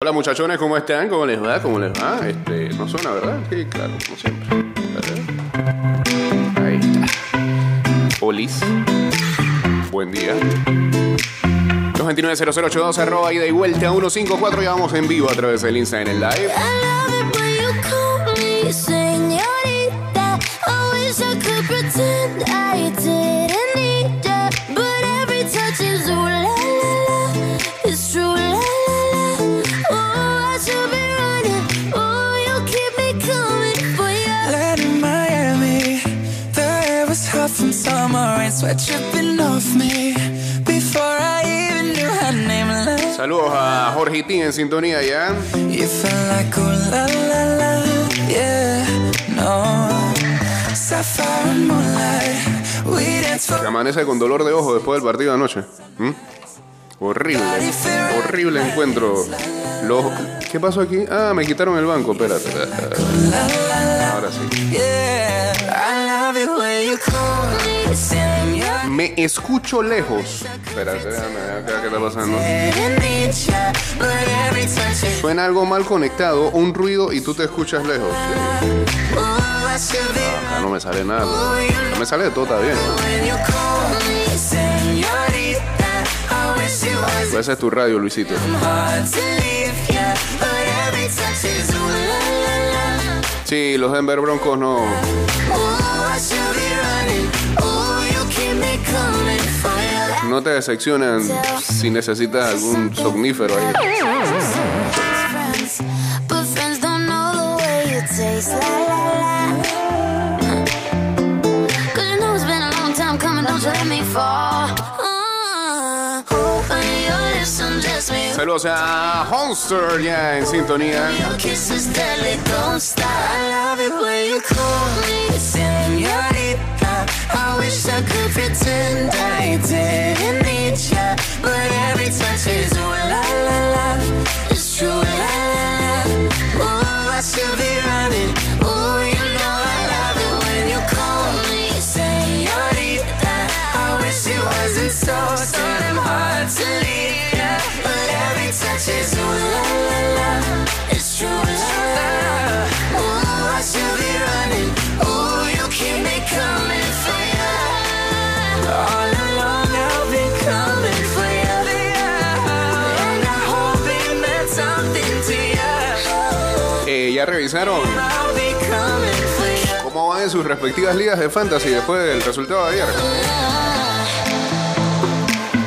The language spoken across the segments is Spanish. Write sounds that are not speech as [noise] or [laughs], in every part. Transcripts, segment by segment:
Hola muchachones, ¿cómo están? ¿Cómo les va? ¿Cómo les va? Este, no suena, ¿verdad? Sí, claro, como siempre. Ahí está. Olis. Buen día. 229-0082 arroba ida y vuelta 154 ya vamos en vivo a través del Insta en el live. Señorita. Wish I could pretend I didn't Saludos a Jorge Tin en sintonía ya. for Que amanece con dolor de ojo después del partido de anoche. ¿Mm? Horrible, horrible encuentro. Los... ¿Qué pasó aquí? Ah, me quitaron el banco, espérate. Ahora sí. Me escucho lejos. Is Suena algo mal conectado, un ruido y tú te escuchas lejos. be Acá no me sale nada. No me sale de todo, está bien. Pues ese es tu radio, Luisito. Sí, los Denver Broncos no. Me fall. Uh, when your lips undress me, Saludos a Honster ya en sintonía. I wish I could pretend I didn't need ya, but every touch is ooh la la la. It's true, la la la. Ooh, I should be running. Ooh, you know I love it when you call me señorita. I wish it wasn't so, so damn hard to leave ya. But every touch is ooh la. Ya. Eh, ¿Ya revisaron cómo van en sus respectivas ligas de fantasy después del resultado de ayer?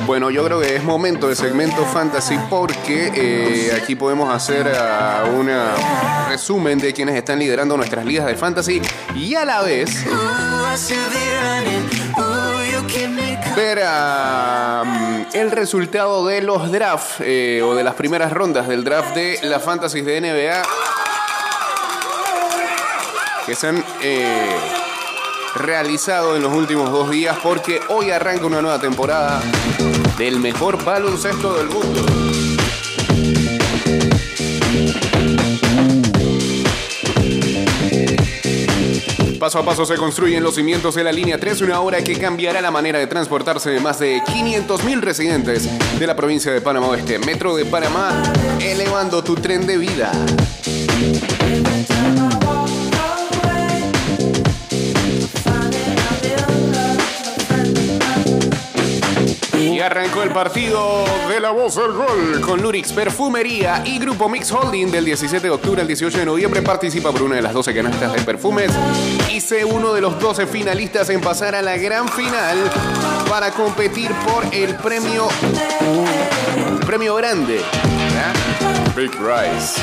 Bueno, yo creo que es momento de segmento fantasy porque eh, aquí podemos hacer ah, un resumen de quienes están liderando nuestras ligas de fantasy y a la vez ver ah, el resultado de los drafts eh, o de las primeras rondas del draft de la fantasy de NBA que se han eh, realizado en los últimos dos días porque hoy arranca una nueva temporada del mejor baloncesto del mundo. Paso a paso se construyen los cimientos de la línea 3, una obra que cambiará la manera de transportarse de más de 500.000 residentes de la provincia de Panamá Oeste. Metro de Panamá, elevando tu tren de vida. Arrancó el partido de la voz del gol con Lurix Perfumería y Grupo Mix Holding del 17 de octubre al 18 de noviembre. Participa por una de las 12 canastas de perfumes y sé uno de los 12 finalistas en pasar a la gran final para competir por el premio premio grande. Big Rice.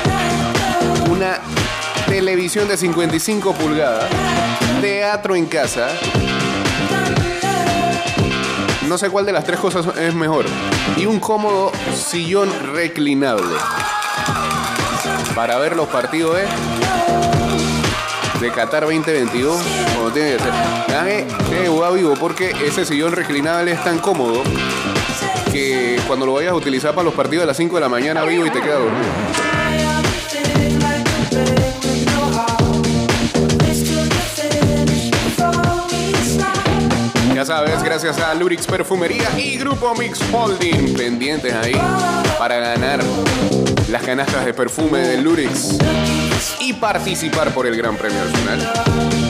Una televisión de 55 pulgadas, teatro en casa. No sé cuál de las tres cosas es mejor. Y un cómodo sillón reclinable. Para ver los partidos de, Qatar 2022. Como tiene que ser. Dame que vivo porque ese sillón reclinable es tan cómodo que cuando lo vayas a utilizar para los partidos de las 5 de la mañana vivo y te queda dormido. Gracias a Lurix Perfumería y Grupo Mix Holding, pendientes ahí para ganar las canastas de perfume de Lurix y participar por el Gran Premio al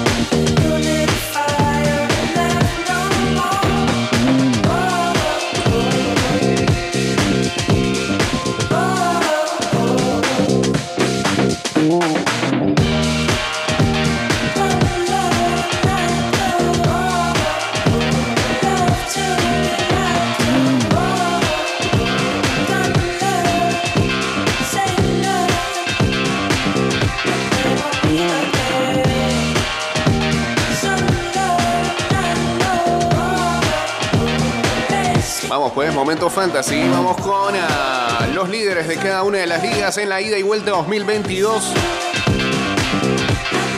momento fantasy. Vamos con ah, los líderes de cada una de las ligas en la ida y vuelta 2022.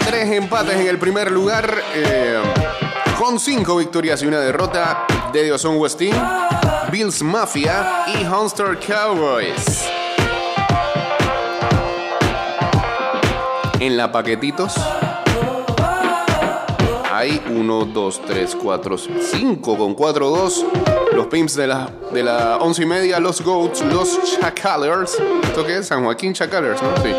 Tres empates en el primer lugar, eh, con cinco victorias y una derrota. De Dioson Westin, Bills Mafia y Hunter Cowboys. En la paquetitos. Hay 1, 2, 3, 4, 5 con 4, 2. Los Pimps de la, de la 11 y media, los Goats, los Chacalers. ¿Esto qué es? San Joaquín Chacalers, ¿no? Sí.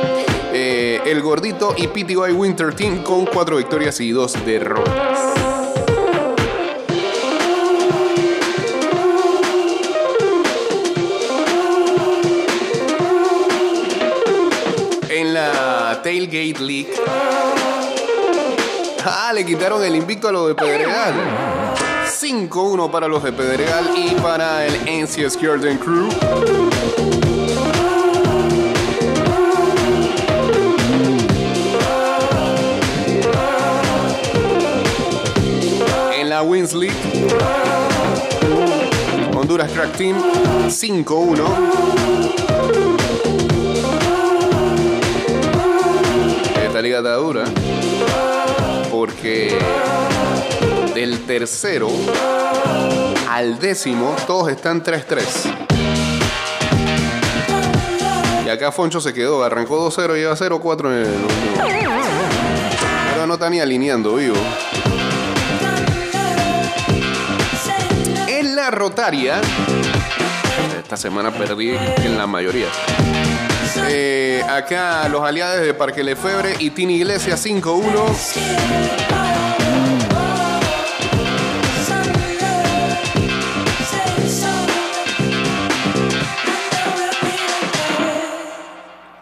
Eh, el Gordito y PTY Winter Team con 4 victorias y 2 derrotas. En la Tailgate League. Ah, le quitaron el invicto a los de Pedregal. 5-1 para los de Pedregal y para el NCS Skirden Crew. En la Wins League, Honduras Track Team 5-1. Esta liga está dura porque del tercero al décimo todos están 3-3. Y acá Foncho se quedó, arrancó 2-0 y lleva 0-4 en el último. Pero no está ni alineando, vivo. En la rotaria, esta semana perdí en la mayoría. Eh, acá los aliados de Parque Lefebre y Tini Iglesias 5-1.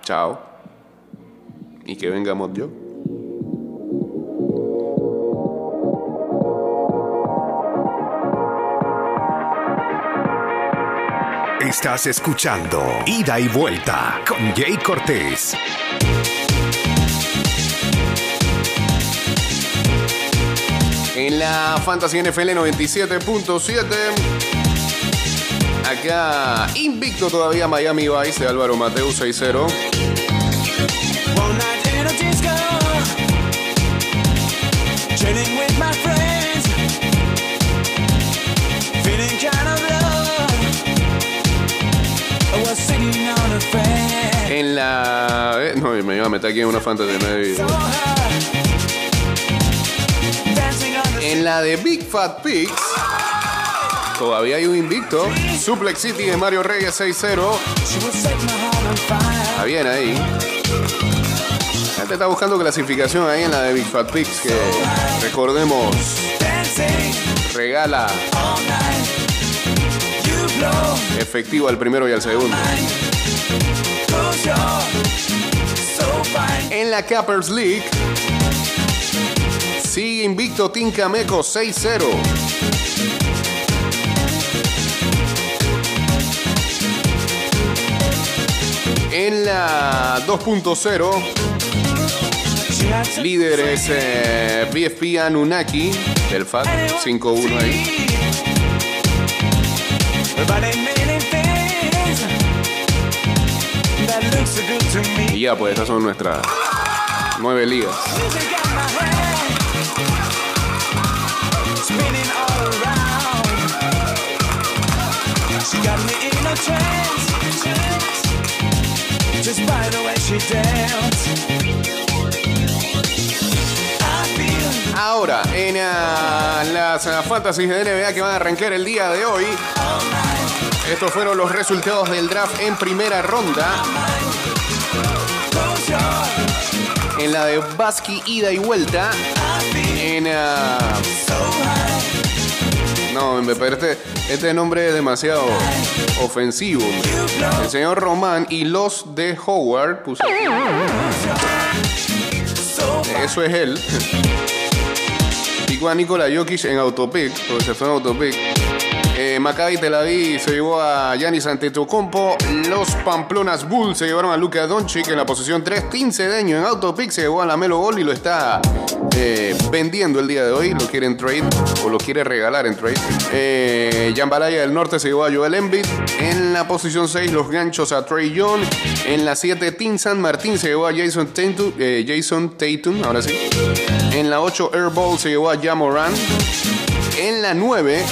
Chao. Y que vengamos yo. Estás escuchando Ida y Vuelta con Jay Cortés. En la Fantasy NFL 97.7. Acá invicto todavía Miami Vice de Álvaro Mateo 6-0. One night in a disco, chilling with my friends, feeling kind of En la. eh, no, me iba a meter aquí en una the En la de Big Fat Pigs. Todavía hay un invicto. Suplex City de Mario Reyes 6-0. She would set my heart on fire. Está bien ahí. La gente está buscando clasificación ahí en la de Big Fat Pigs. Que recordemos, regala efectivo al primero y al segundo. En la Cappers League. Sigue invicto Team Cameco 6-0. En la 2.0, She had to líder es eh, BFP Anunnaki del FAT 5-1 ahí. Y ya, pues esas son nuestras nueve ligas. Ahora, en ah, las ah, fantasies de NBA que van a arrancar el día de hoy, Estos fueron los resultados del draft en primera ronda. En la de Basqui ida y vuelta. En. ah, no, me parece. Este nombre es demasiado ofensivo. El señor Román y los de Howard puso. Eso es él. [laughs] A Nikola Jokic en autopic, porque se fue en autopic. Eh, Maccabi Tel Aviv se llevó a Giannis Antetokounmpo. Los Pamplonas Bulls se llevaron a Luka Doncic en la posición 3. Tim Cedeño en autopic se llevó a la Melo Gol y lo está eh, vendiendo el día de hoy. Lo quiere en trade o lo quiere regalar en trade. Eh, Jambalaya del Norte se llevó a Joel Embiid. En la posición 6 los ganchos a Trey Young. En la 7 Tim San Martín se llevó a Jason Tatum. eh, Jason Tatum, ahora sí. En la 8 Airball se llevó a Jamoran. En la 9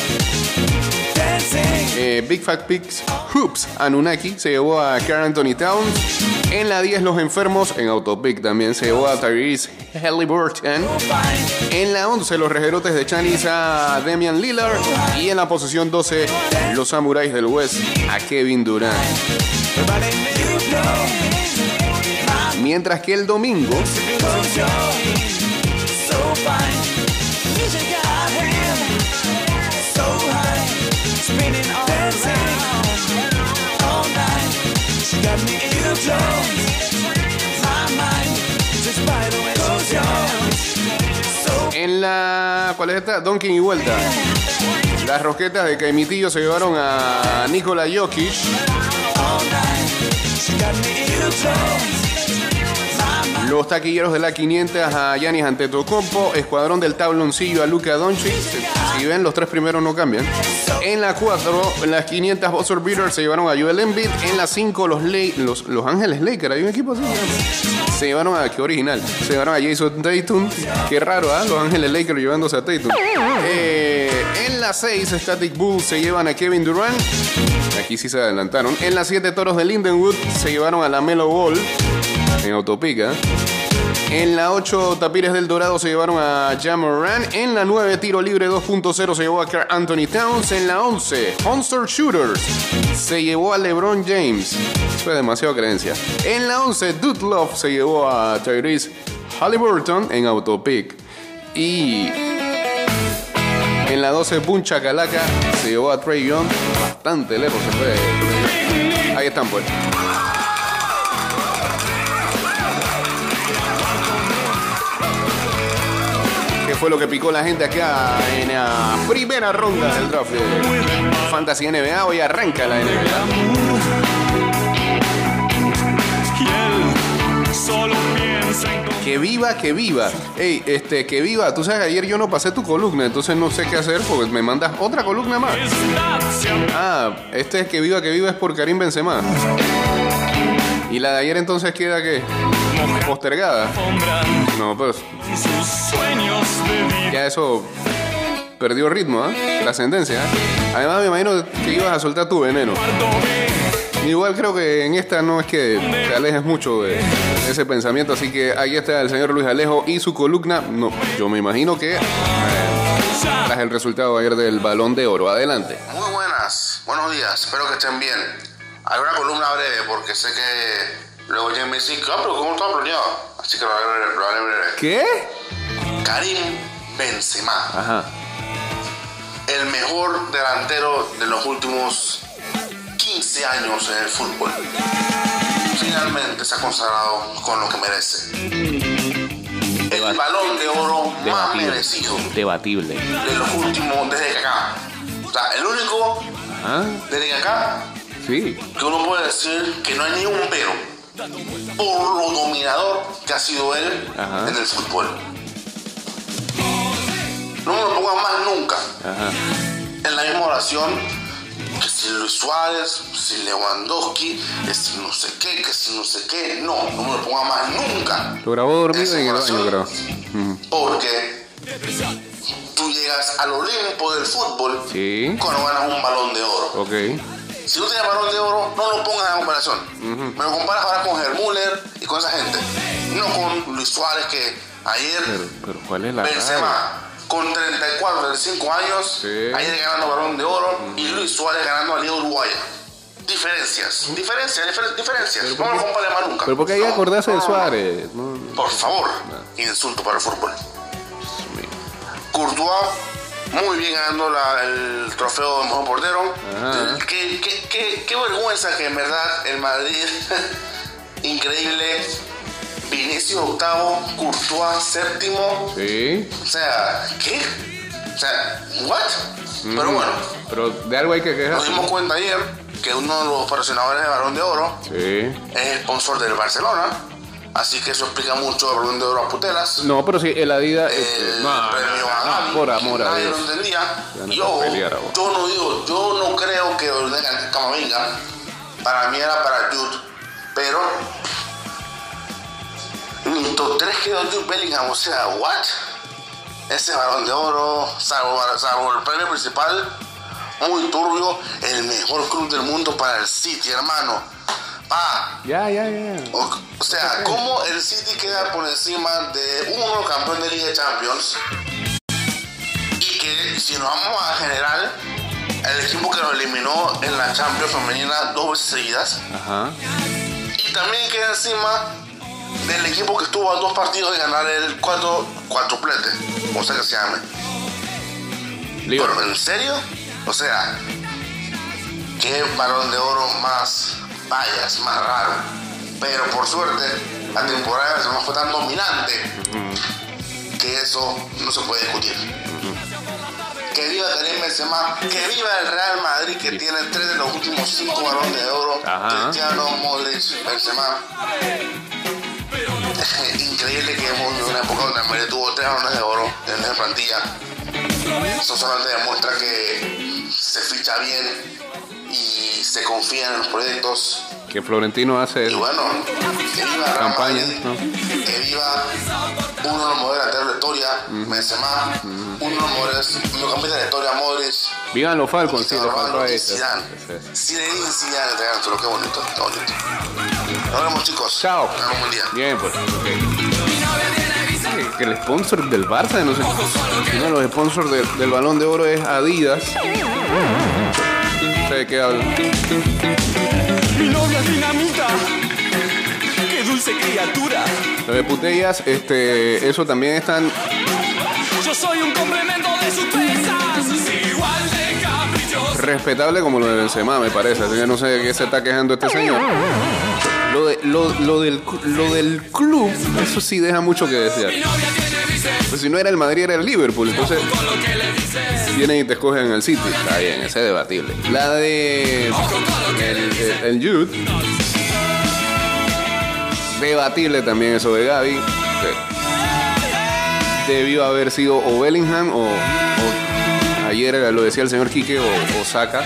eh, Big Fat Pigs Hoops Anunnaki se llevó a Carl Anthony Towns. En la 10 Los Enfermos, en Autopic también se llevó a Tyrese Halliburton. En la 11 Los Rejerotes de Chanis a Damian Lillard. Y en la posición 12 Los Samuráis del West a Kevin Durant. Mientras que el domingo En la. ¿Cuál es esta? Donkin y vuelta. Las roquetas de Caimitillo se llevaron a Nikola Jokic. Los taquilleros de la 500 a Yanis Antetokounmpo, Escuadrón del Tabloncillo a Luka Doncic. Si ven, los tres primeros no cambian. En la 4, en las 500 Buzzer Beaters se llevaron a Joel Embiid. En la 5, los, los, Ángeles Lakers. Hay un equipo así. Se llevaron a, qué original, se llevaron a Jason Tatum. Qué raro, ¿ah? Los Ángeles Lakers llevándose a Tatum. Eh, en la 6, Static Bulls se llevan a Kevin Durant. Aquí sí se adelantaron. En la 7, Toros de Lindenwood se llevaron a la Melo Ball en autopica. En la 8, Tapires del Dorado se llevaron a Jamoran. En la 9, Tiro Libre 2.0 se llevó a Carl Anthony Towns. En la 11, Monster Shooters se llevó a LeBron James. Eso es demasiado creencia. En la 11, Dude Love se llevó a Tyrese Halliburton en autopic. Y en la 12, Buncha Calaca se llevó a Trey Young. Bastante lejos se fue. Ahí están pues. Fue lo que picó la gente acá en la primera ronda del draft de Fantasy NBA? Hoy arranca la NBA. Que viva, que viva. Ey, este, que viva. Tú sabes, ayer yo no pasé tu columna, entonces no sé qué hacer porque me mandas otra columna más. Ah, este es que viva, que viva es por Karim Benzema. ¿Y la de ayer entonces queda qué? Postergada. No, pues y sus sueños de vida. ya eso perdió ritmo, ¿ah? Trascendencia. ¿ah? Además, me imagino que ibas a soltar tu veneno. Igual creo que en esta no es que te alejes mucho de ese pensamiento, así que ahí está el señor Luis Alejo y su columna. No, yo me imagino que eh, tras el resultado ayer del Balón de Oro. Adelante. Muy buenas, buenos días, espero que estén bien. Hay una columna breve porque sé que luego James me dice, ah, pero ¿cómo está planeado? Así que lo haré, lo haré breve. ¿Qué? Karim Benzema, Ajá. el mejor delantero de los últimos 15 años en el fútbol. Finalmente se ha consagrado con lo que merece. El balón de oro más merecido Debatible. de los últimos, desde que acá. O sea, el único ¿Ah? desde que acá Sí. que uno puede decir que no hay ni un pero por lo dominador que ha sido él Ajá. en el fútbol. No me lo pongan más nunca Ajá. en la misma oración que si Luis Suárez, si Lewandowski, que si no sé qué, que si no sé qué. No, no me lo pongan más nunca. Lo grabó dormido Esa en el baño, creo. Porque tú llegas al Olimpo del fútbol Sí. cuando ganas un balón de oro. Ok. Si tú tienes balón de oro, no lo pongas en comparación. Me lo comparas ahora con Hermuller y con esa gente. No con Luis Suárez, que ayer Pero, pero ¿cuál es la Benzema con 34, 35 años, Sí. ayer ganando Balón de Oro y Luis Suárez ganando a Liga Uruguaya. Diferencias, diferencias, difer- diferencias. No lo comparemos más nunca. Pero porque hay que No, acordarse de no. Suárez. No. Por favor, insulto para el fútbol. Courtois, muy bien ganando la- el trofeo de mejor portero. Ajá. Qué, qué- qué- qué vergüenza que en verdad el Madrid, [laughs] increíble. Vinicius octavo, Courtois séptimo. Sí. O sea, ¿qué? O sea, ¿what? Pero bueno, Pero de algo hay que nos quejarse. dimos cuenta ayer que uno de los patrocinadores de Balón de Oro Sí. es sponsor del Barcelona. Así que eso explica mucho el Balón de Oro a Putelas. No, pero sí, el Adidas. este, el no, premio no, por amor a nadie Dios. lo entendía. Y ojo, pelear yo no digo, yo no creo que ordenan Camavinga. Para mí era para Jude. Pero mi top 3 quedó Jude Bellingham. O sea, ¿what? Ese balón de oro, salvo, salvo el premio principal, muy turbio, el mejor club del mundo para el City, hermano. Pa, Ya, ya, ya. o, o sea, ¿cómo el City queda por encima de uno campeón de Liga de Champions? Y que si nos vamos a general, el equipo que nos eliminó en la Champions femenina dos veces seguidas. Ajá. Y también queda encima del equipo que estuvo a dos partidos de ganar el cuatro, cuatruplete, o sea que se llame. Pero, ¿en serio? O sea, qué balón de oro más vayas, más raro. Pero por suerte, la temporada no fue tan dominante que eso no se puede discutir. Que viva Karim Benzema, que viva el Real Madrid que tiene tres de los últimos cinco balones de oro. Ajá. Cristiano, Modric, Benzema. [laughs] Increíble que hemos vivido una época donde el Madrid tuvo tres balones de oro en la plantilla. Eso solamente demuestra que se ficha bien y se confía en los proyectos. Que Florentino hace Y bueno, que viva Campaña, ¿no? que viva uno de los delanteros de la historia, Benzema, uno de los mediocampistas de la historia, Modric. Vivan los Falcons, sí, los Falcons Zidane. Sí. Zinedine Zidane entregándolo, qué bonito, qué bonito. Nos vemos chicos. Chao. Un buen día. Bien, pues. Que el sponsor del Barça, no sé. Uno de los sponsors de- del balón de oro es Adidas. ¿Sabe de qué hablo? Mi novia es dinamita. Qué dulce criatura. Los de putellas, este, eso también están. Yo soy un complemento de sus pesas. Igual de caprichoso. respetable como lo de Benzema, me parece. Así que no sé de qué se está quejando este señor. Lo, de, lo, lo del, lo del club, eso sí deja mucho que desear. Pues si no era el Madrid, era el Liverpool. Entonces, vienen y te escogen el City. Está bien, ese es debatible. La de. El, el, el. Debatible también eso de Gaby. Debió haber sido o Bellingham o, o ayer lo decía el señor Quique o, o Saka.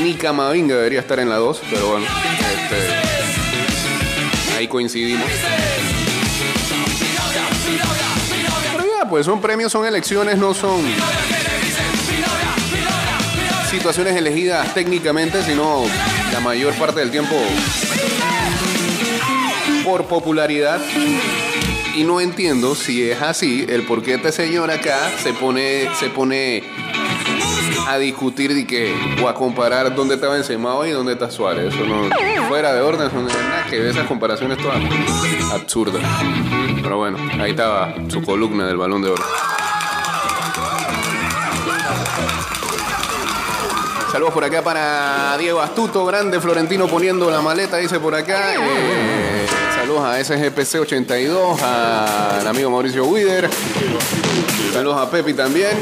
Ni Camavinga debería estar en la 2, pero bueno, este, ahí coincidimos. Pues son premios, son elecciones, no son situaciones elegidas técnicamente, sino la mayor parte del tiempo por popularidad. Y no entiendo si es así el por qué este señor acá se pone, se pone a discutir y que, o a comparar dónde está Benzema hoy y dónde está Suárez. Eso no, fuera de orden, son nada que esas comparaciones todas absurdas. Pero bueno, ahí estaba su columna del balón de oro. Saludos por acá para Diego Astuto, grande Florentino poniendo la maleta, dice por acá. Eh, saludos a SGPC82, al amigo Mauricio Wider. Saludos a Pepi también.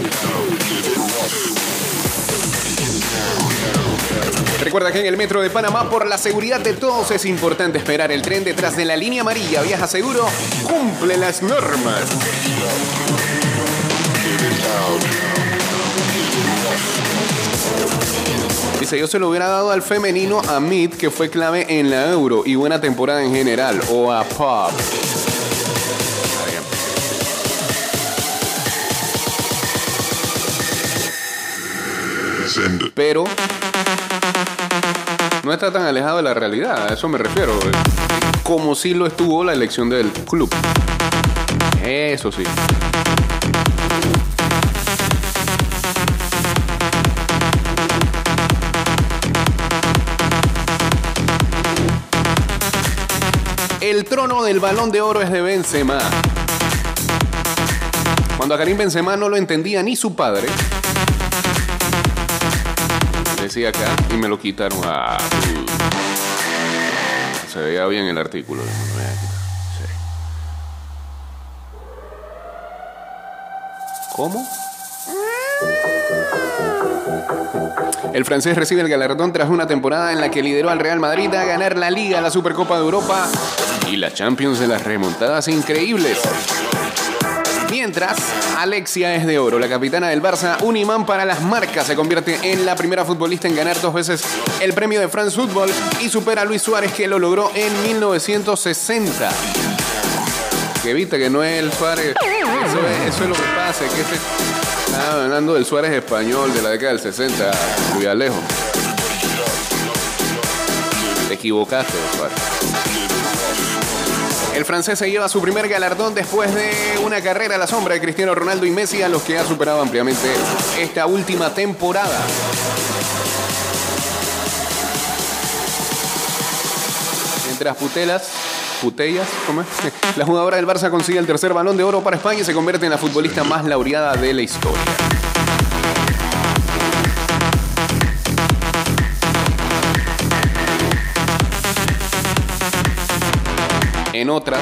Recuerda que en el metro de Panamá, por la seguridad de todos, es importante esperar el tren detrás de la línea amarilla. Viaja seguro, cumple las normas. Dice, yo se lo hubiera dado al femenino a Mid, que fue clave en la Euro y buena temporada en general, o a Pop. Pero no está tan alejado de la realidad, a eso me refiero. Eh. Como si lo estuvo la elección del club. Eso sí. El trono del balón de oro es de Benzema. Cuando a Karim Benzema no lo entendía ni su padre, y me lo quitaron. Ah, se veía bien el artículo. ¿Cómo? El francés recibe el galardón tras una temporada en la que lideró al Real Madrid a ganar la Liga, la Supercopa de Europa y la Champions de las remontadas increíbles. Mientras, Alexia es de oro, la capitana del Barça, un imán para las marcas, se convierte en la primera futbolista en ganar dos veces el premio de France Football y supera a Luis Suárez que lo logró en 1960. Que viste que no es el Suárez, eso es, lo que pasa, que este estaba hablando del Suárez español de la década del 60, Luis Alejo. Te equivocaste, Suárez. El francés se lleva su primer galardón después de una carrera a la sombra de Cristiano Ronaldo y Messi, a los que ha superado ampliamente esta última temporada. Mientras putelas, putellas, ¿cómo es? La jugadora del Barça consigue el tercer balón de oro para España y se convierte en la futbolista más laureada de la historia. En otras,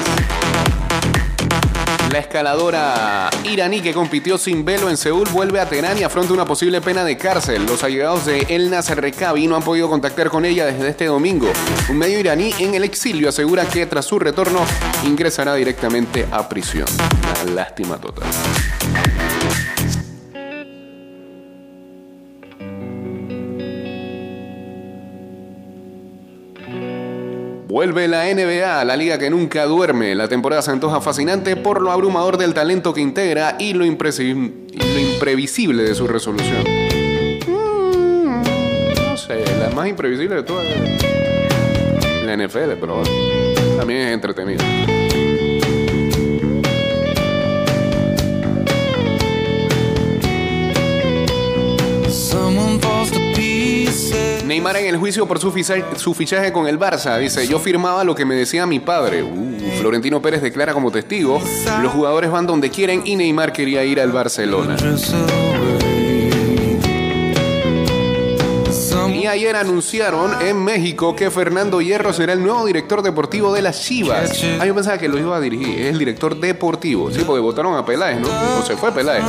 la escaladora iraní que compitió sin velo en Seúl vuelve a Teherán y afronta una posible pena de cárcel. Los allegados de El Nasser Rekabi no han podido contactar con ella desde este domingo. Un medio iraní en el exilio asegura que tras su retorno ingresará directamente a prisión. Una lástima total. Vuelve la NBA, la liga que nunca duerme. La temporada se antoja fascinante por lo abrumador del talento que integra y lo, imprevisible de su resolución. Mm, no sé, la más imprevisible de todas. La NFL, pero también es pieces. Neymar en el juicio por su, fichaje con el Barça. Dice, yo firmaba lo que me decía mi padre. Uh, Florentino Pérez declara como testigo, los jugadores van donde quieren y Neymar quería ir al Barcelona. Ayer anunciaron en México que Fernando Hierro será el nuevo director deportivo de las Chivas. Ah, yo pensaba que lo iba a dirigir, es el director deportivo. Sí, porque votaron a Peláez, ¿no? O se fue Peláez.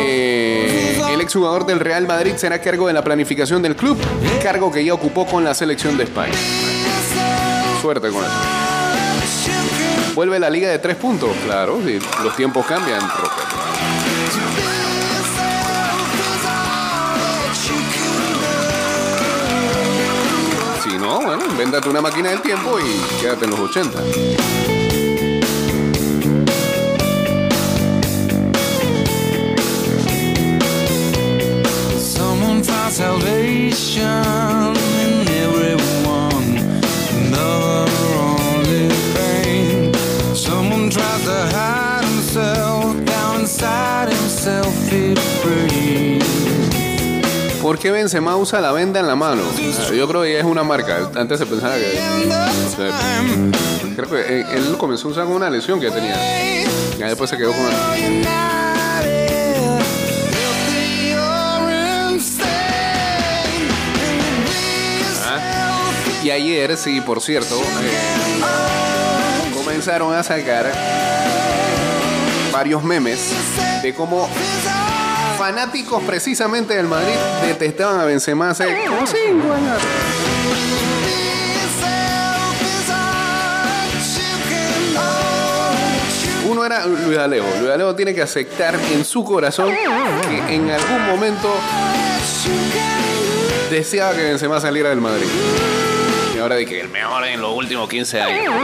Eh, el exjugador del Real Madrid será cargo de la planificación del club, cargo que ya ocupó con la selección de España. Suerte con eso. Vuelve la liga de tres puntos, claro, sí, los tiempos cambian, Roque. Bueno, invéntate una máquina del tiempo y quédate en los 80. Qué Benzema usa la venda en la mano? Ah, Yo creo que es una marca. Antes se pensaba que... no sé, creo que eh, él comenzó a usar con una lesión que tenía. Ya después se quedó con... Insane. Y ayer, sí, por cierto, eh, comenzaron a sacar varios memes de cómo fanáticos precisamente del Madrid detestaban a Benzema hace. Uno era Luis Alejo. Luis Alejo tiene que aceptar en su corazón que en algún momento deseaba que Benzema saliera del Madrid. Y ahora de que el mejor en los últimos 15 años.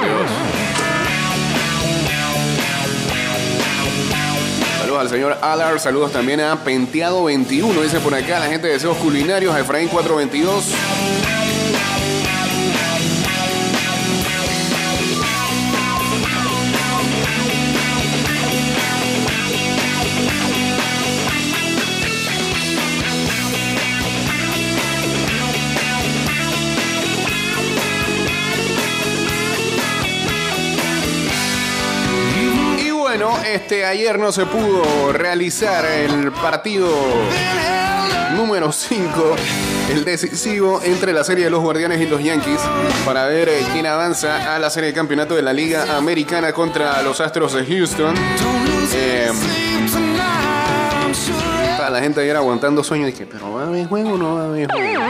Señor Alar, saludos también a Penteado 21, dice por acá la gente de Deseos Culinarios, Efraín 422. Este, ayer no se pudo realizar el partido número 5, el decisivo entre la serie de los Guardianes y los Yankees, para ver eh, quién avanza a la serie de campeonato de la Liga Americana contra los Astros de Houston. Eh, la gente ayer aguantando sueño. Dije, pero ¿va a haber juego o no va a haber juego?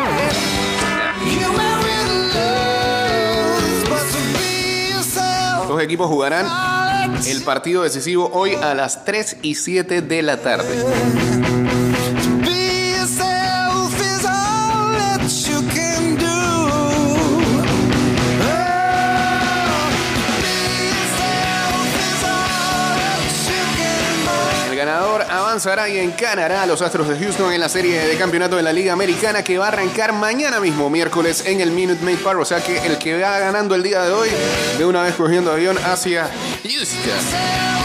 Los equipos jugarán el partido decisivo hoy a las 3 y 7 de la tarde. Ganador avanzará y encarará a los Astros de Houston en la serie de campeonato de la Liga Americana que va a arrancar mañana mismo, miércoles, en el Minute Maid Park. O sea que el que va ganando el día de hoy, de una vez cogiendo avión hacia Houston.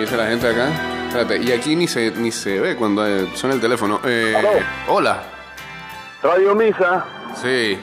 Dice la gente acá? Espérate, y aquí ni se, ni se ve cuando eh, suena el teléfono. Eh, hola. Radio Misa, Sí.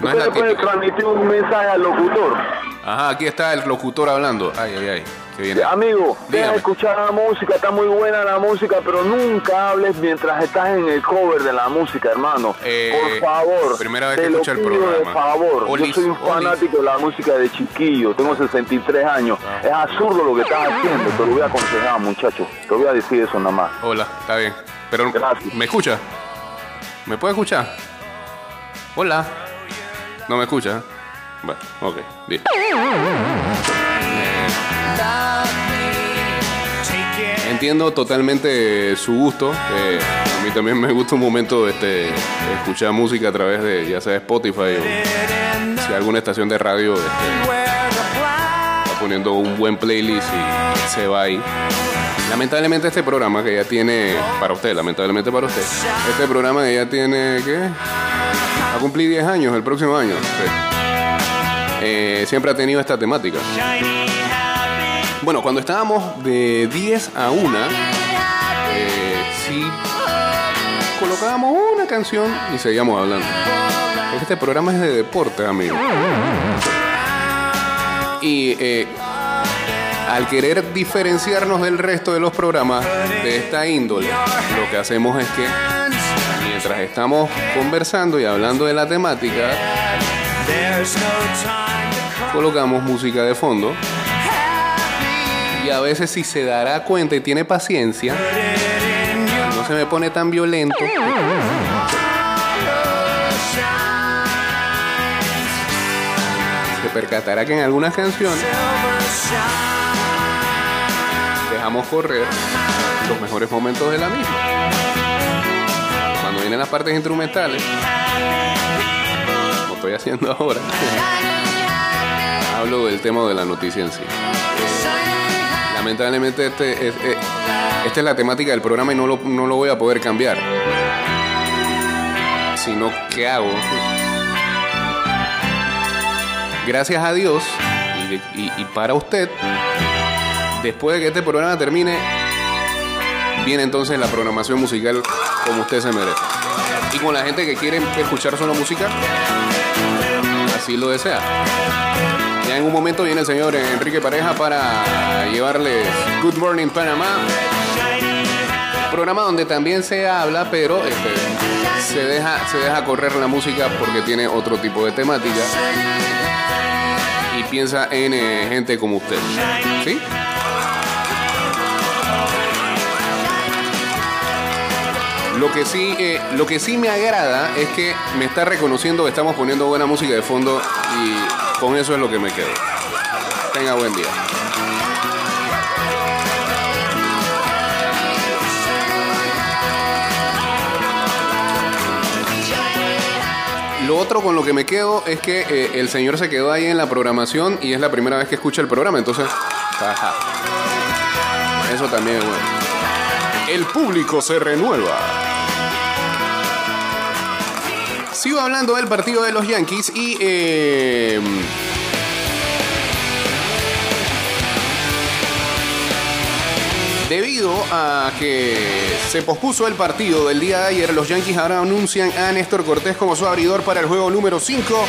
No es usted la le puede transmitir un mensaje al locutor. Ajá, aquí está el locutor hablando. Ay, ay, ay. Bien. Amigo, deja de escuchar la música, está muy buena la música, pero nunca hables mientras estás en el cover de la música, hermano. Eh, Por favor. primera vez te que escucho el programa. De favor, Olis, yo soy un Olis. fanático de la música de chiquillo, tengo 63 años. Ah. Es absurdo lo que estás haciendo, te lo voy a aconsejar, muchacho. Te voy a decir eso nada más. Hola, está bien. Pero, Gracias. ¿me escucha? ¿Me puede escuchar? Hola. ¿No me escucha? Bueno, ok, bien. Entiendo totalmente su gusto. eh, a mí también me gusta un momento este, escuchar música a través de ya sea Spotify o si alguna estación de radio este, está poniendo un buen playlist y se va ahí. Lamentablemente este programa que ya tiene, para usted, lamentablemente para usted, este programa que ya tiene, ¿qué? Va a cumplir 10 años el próximo año. sí. Eh, siempre ha tenido esta temática. Bueno, cuando estábamos de 10 a 1, eh, sí colocábamos una canción y seguíamos hablando. Este programa es de deporte, amigo. Y eh, al querer diferenciarnos del resto de los programas de esta índole, lo que hacemos es que mientras estamos conversando y hablando de la temática, colocamos música de fondo. Y a veces si se dará cuenta y tiene paciencia, no se me pone tan violento. Se percatará que en algunas canciones dejamos correr los mejores momentos de la misma. Cuando vienen las partes instrumentales, como estoy haciendo ahora, [laughs] hablo del tema de la noticia en sí. Lamentablemente este es, eh, esta es la temática del programa y no lo, no lo voy a poder cambiar. Sino, ¿qué hago? Gracias a Dios y para usted, después de que este programa termine, viene entonces la programación musical como usted se merece. Y con la gente que quiere escuchar solo música, así lo desea. Ya en un momento viene el señor Enrique Pareja para llevarles Good Morning Panamá. Programa donde también se habla, pero este, se, deja, se deja correr la música porque tiene otro tipo de temática. Y piensa en eh, gente como usted. ¿Sí? Lo que, sí, eh, lo que sí me agrada es que me está reconociendo que estamos poniendo buena música de fondo y con eso es lo que me quedo. Tenga buen día. Lo otro con lo que me quedo es que eh, el señor se quedó ahí en la programación y es la primera vez que escucha el programa, entonces... ajá. Eso también es bueno. El público se renueva. Sigo hablando del partido de los Yankees y eh, debido a que se pospuso el partido del día de ayer, los Yankees ahora anuncian a Néstor Cortés como su abridor para el juego número 5.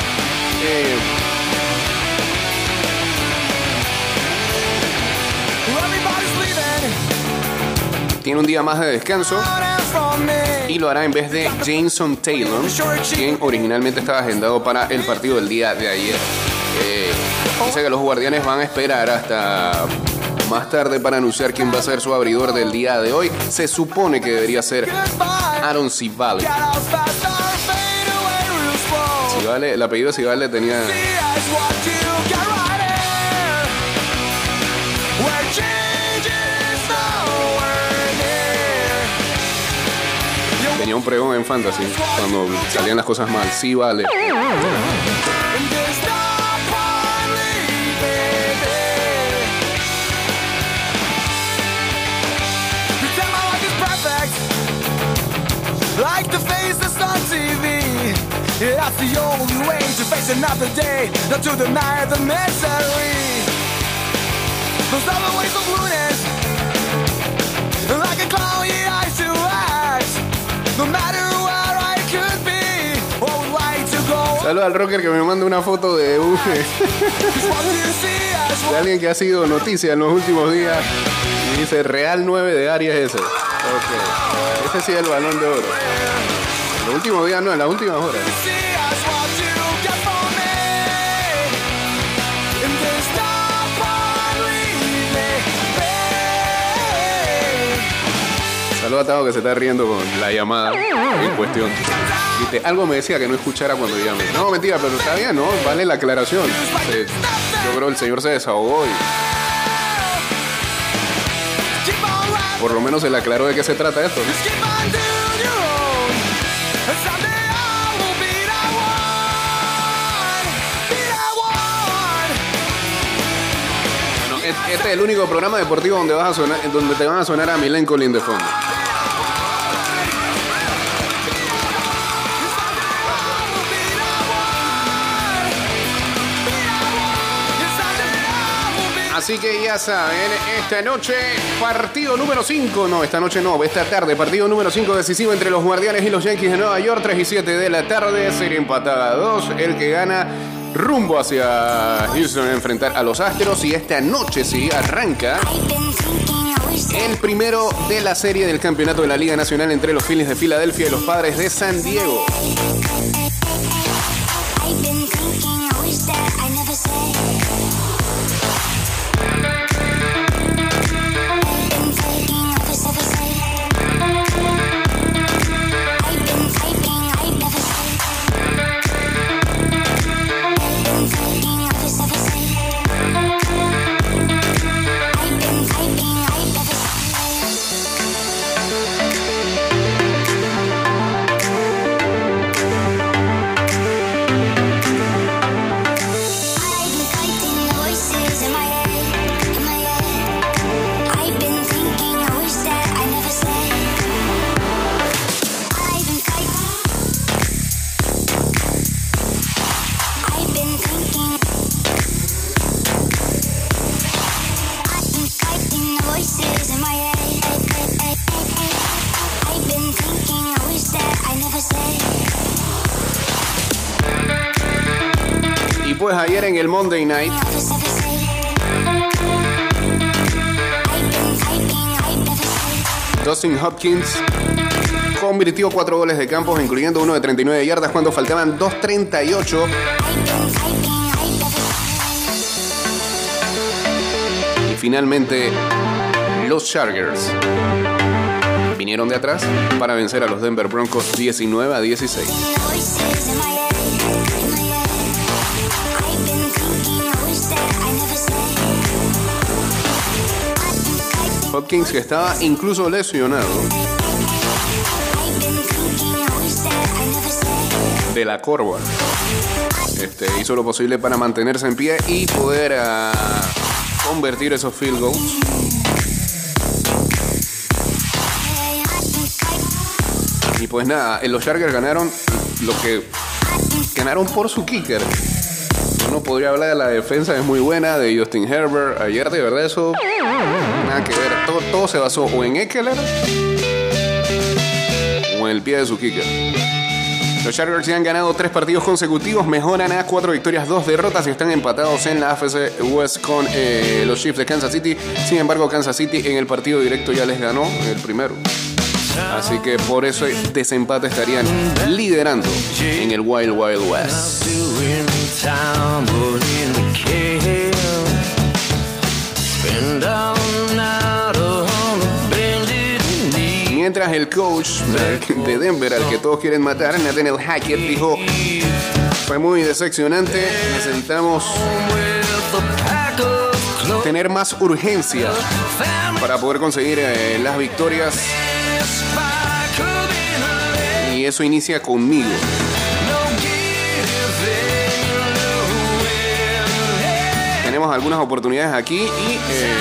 Everybody's leaving. tiene un día más de descanso. Y lo hará en vez de Jameson Taylor, quien originalmente estaba agendado para el partido del día de ayer. Eh, dice que los guardianes van a esperar hasta más tarde para anunciar quién va a ser su abridor del día de hoy. Se supone que debería ser. Aaron Civale. Civale, el apellido Civale tenía tenía un en fantasy cuando salían las cosas mal. Is perfect, like the that's the only way to face another day, not to deny the misery. Saluda al rocker que me manda una foto de, un- de alguien que ha sido noticia en los últimos días. Y dice Real 9 de Arias ese. Ok. Ese sí es el balón de oro. En los últimos días no, en las últimas horas. Saluda a Tavo que se está riendo con la llamada en cuestión. Dice, algo me decía que no escuchara cuando llame. No, mentira, pero está bien, ¿no? Vale la aclaración. Yo creo el señor se desahogó y por lo menos se le aclaró de qué se trata esto. e- este es el único programa deportivo donde vas a sonar, donde te van a sonar a Milen Colin de fondo. Así que ya saben, esta noche partido número 5, no, esta noche no, esta tarde partido número 5 decisivo entre los Guardianes y los Yankees de Nueva York, 3 y 7 de la tarde, serie empatada a 2, el que gana rumbo hacia Houston a enfrentar a los Astros. Y esta noche sí arranca el primero de la serie del campeonato de la Liga Nacional entre los Phillies de Filadelfia y los Padres de San Diego. Hopkins convirtió cuatro goles de campos, incluyendo uno de 39 yardas cuando faltaban 2.38 I've been typing, I never said. y finalmente los Chargers vinieron de atrás para vencer a los Denver Broncos 19 a 16. Hopkins que estaba incluso lesionado de la corva. Este, hizo lo posible para mantenerse en pie y poder ah, convertir esos field goals. Y pues nada, eh, los Chargers ganaron lo que ganaron por su kicker. Podría hablar de la defensa, es muy buena, de Justin Herbert. Ayer de verdad eso nada que ver. Todo, todo se basó o en Eckler o en el pie de su kicker. Los Chargers ya han ganado tres partidos consecutivos, mejoran a cuatro victorias, dos derrotas y están empatados en la AFC West con eh, los Chiefs de Kansas City. Sin embargo, Kansas City en el partido directo ya les ganó el primero. Así que por eso desempate estarían liderando en el Wild Wild West. Mientras el coach de Denver, al que todos quieren matar, Nathaniel Hackett, dijo: Fue muy decepcionante, necesitamos tener más urgencia para poder conseguir eh, las victorias y eso inicia conmigo. Tenemos algunas oportunidades aquí y eh,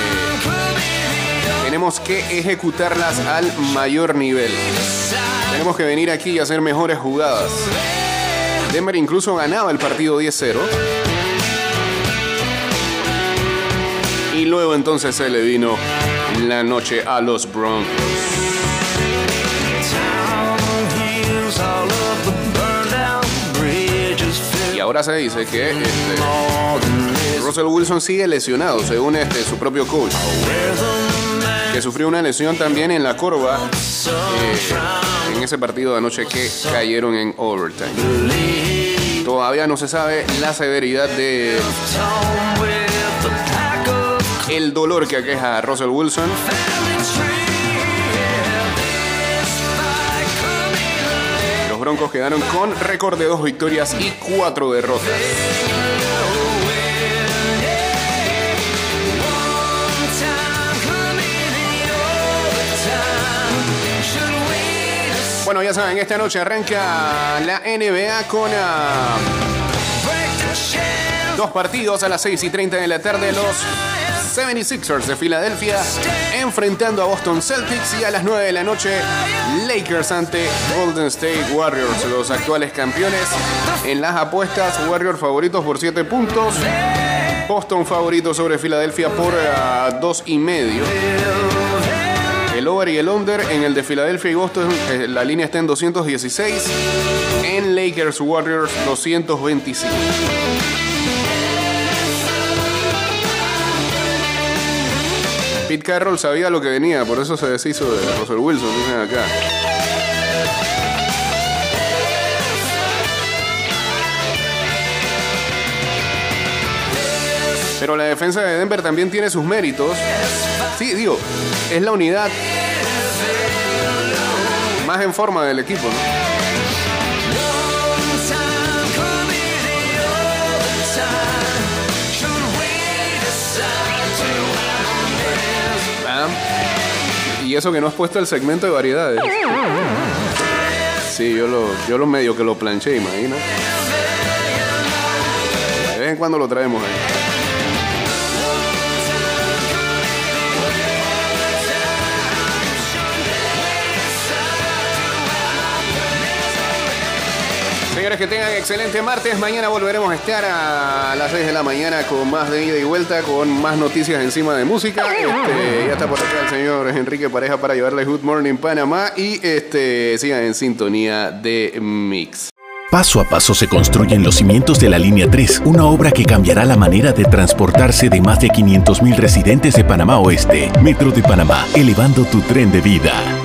tenemos que ejecutarlas al mayor nivel. Tenemos que venir aquí y hacer mejores jugadas. Denver incluso ganaba el partido 10-0. Y luego entonces se le vino la noche a los Broncos. Ahora se dice que este. Russell Wilson sigue lesionado, según este, su propio coach. Que sufrió una lesión también en la corva eh, en ese partido de anoche que cayeron en overtime. Todavía no se sabe la severidad de el dolor que aqueja a Russell Wilson. Broncos quedaron con récord de dos victorias y cuatro derrotas. Bueno, ya saben, esta noche arranca la NBA con ah, dos partidos a las 6 y 30 de la tarde. Los 76ers de Filadelfia enfrentando a Boston Celtics y a las 9 de la noche Lakers ante Golden State Warriors, los actuales campeones. En las apuestas, Warriors favoritos por 7 puntos. Boston favorito sobre Filadelfia por 2 y medio. El over y el under en el de Filadelfia y Boston, eh, la línea está en 216. En Lakers Warriors 225. Pete Carroll sabía lo que venía, por eso se deshizo de Russell Wilson, dicen acá. Pero la defensa de Denver también tiene sus méritos. Sí, digo, es la unidad más en forma del equipo, ¿no? Y eso que no has puesto el segmento de variedades. Sí, yo lo, yo lo medio que lo planché, imagina. De vez en cuando lo traemos ahí. Señores, que tengan excelente martes. Mañana volveremos a estar a las 6 de la mañana con más de ida y vuelta, con más noticias encima de música. Este, ya está por acá el señor Enrique Pareja para llevarle Good Morning Panamá y este, sigan en sintonía de Mix. Paso a paso se construyen los cimientos de la Línea 3, una obra que cambiará la manera de transportarse de más de 500.000 residentes de Panamá Oeste. Metro de Panamá, elevando tu tren de vida.